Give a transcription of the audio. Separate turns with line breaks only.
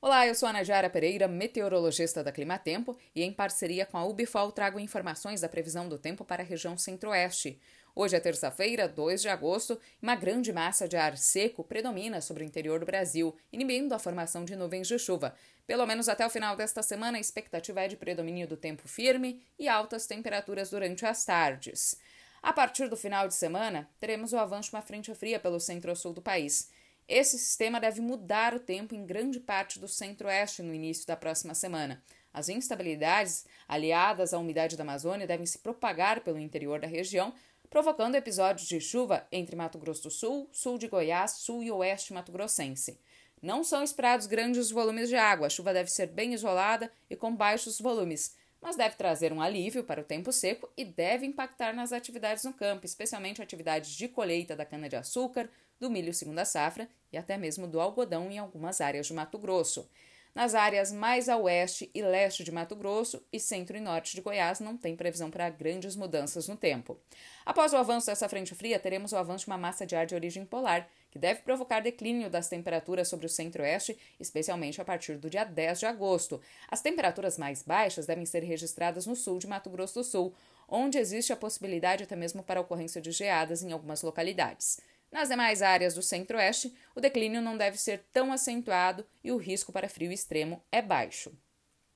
Olá, eu sou a Najara Pereira, meteorologista da Climatempo, e em parceria com a Ubifol trago informações da previsão do tempo para a região centro-oeste. Hoje é terça-feira, 2 de agosto, e uma grande massa de ar seco predomina sobre o interior do Brasil, inibindo a formação de nuvens de chuva. Pelo menos até o final desta semana, a expectativa é de predomínio do tempo firme e altas temperaturas durante as tardes. A partir do final de semana, teremos o avanço de uma frente fria pelo centro-sul do país. Esse sistema deve mudar o tempo em grande parte do centro-oeste no início da próxima semana. As instabilidades, aliadas à umidade da Amazônia, devem se propagar pelo interior da região, provocando episódios de chuva entre Mato Grosso do Sul, sul de Goiás, sul e oeste mato-grossense. Não são esperados grandes volumes de água, a chuva deve ser bem isolada e com baixos volumes, mas deve trazer um alívio para o tempo seco e deve impactar nas atividades no campo, especialmente atividades de colheita da cana-de-açúcar, do milho segunda safra e até mesmo do algodão em algumas áreas de Mato Grosso. Nas áreas mais a oeste e leste de Mato Grosso e centro e norte de Goiás não tem previsão para grandes mudanças no tempo. Após o avanço dessa frente fria, teremos o avanço de uma massa de ar de origem polar, que deve provocar declínio das temperaturas sobre o centro-oeste, especialmente a partir do dia 10 de agosto. As temperaturas mais baixas devem ser registradas no sul de Mato Grosso do Sul, onde existe a possibilidade até mesmo para a ocorrência de geadas em algumas localidades. Nas demais áreas do centro-oeste, o declínio não deve ser tão acentuado e o risco para frio extremo é baixo.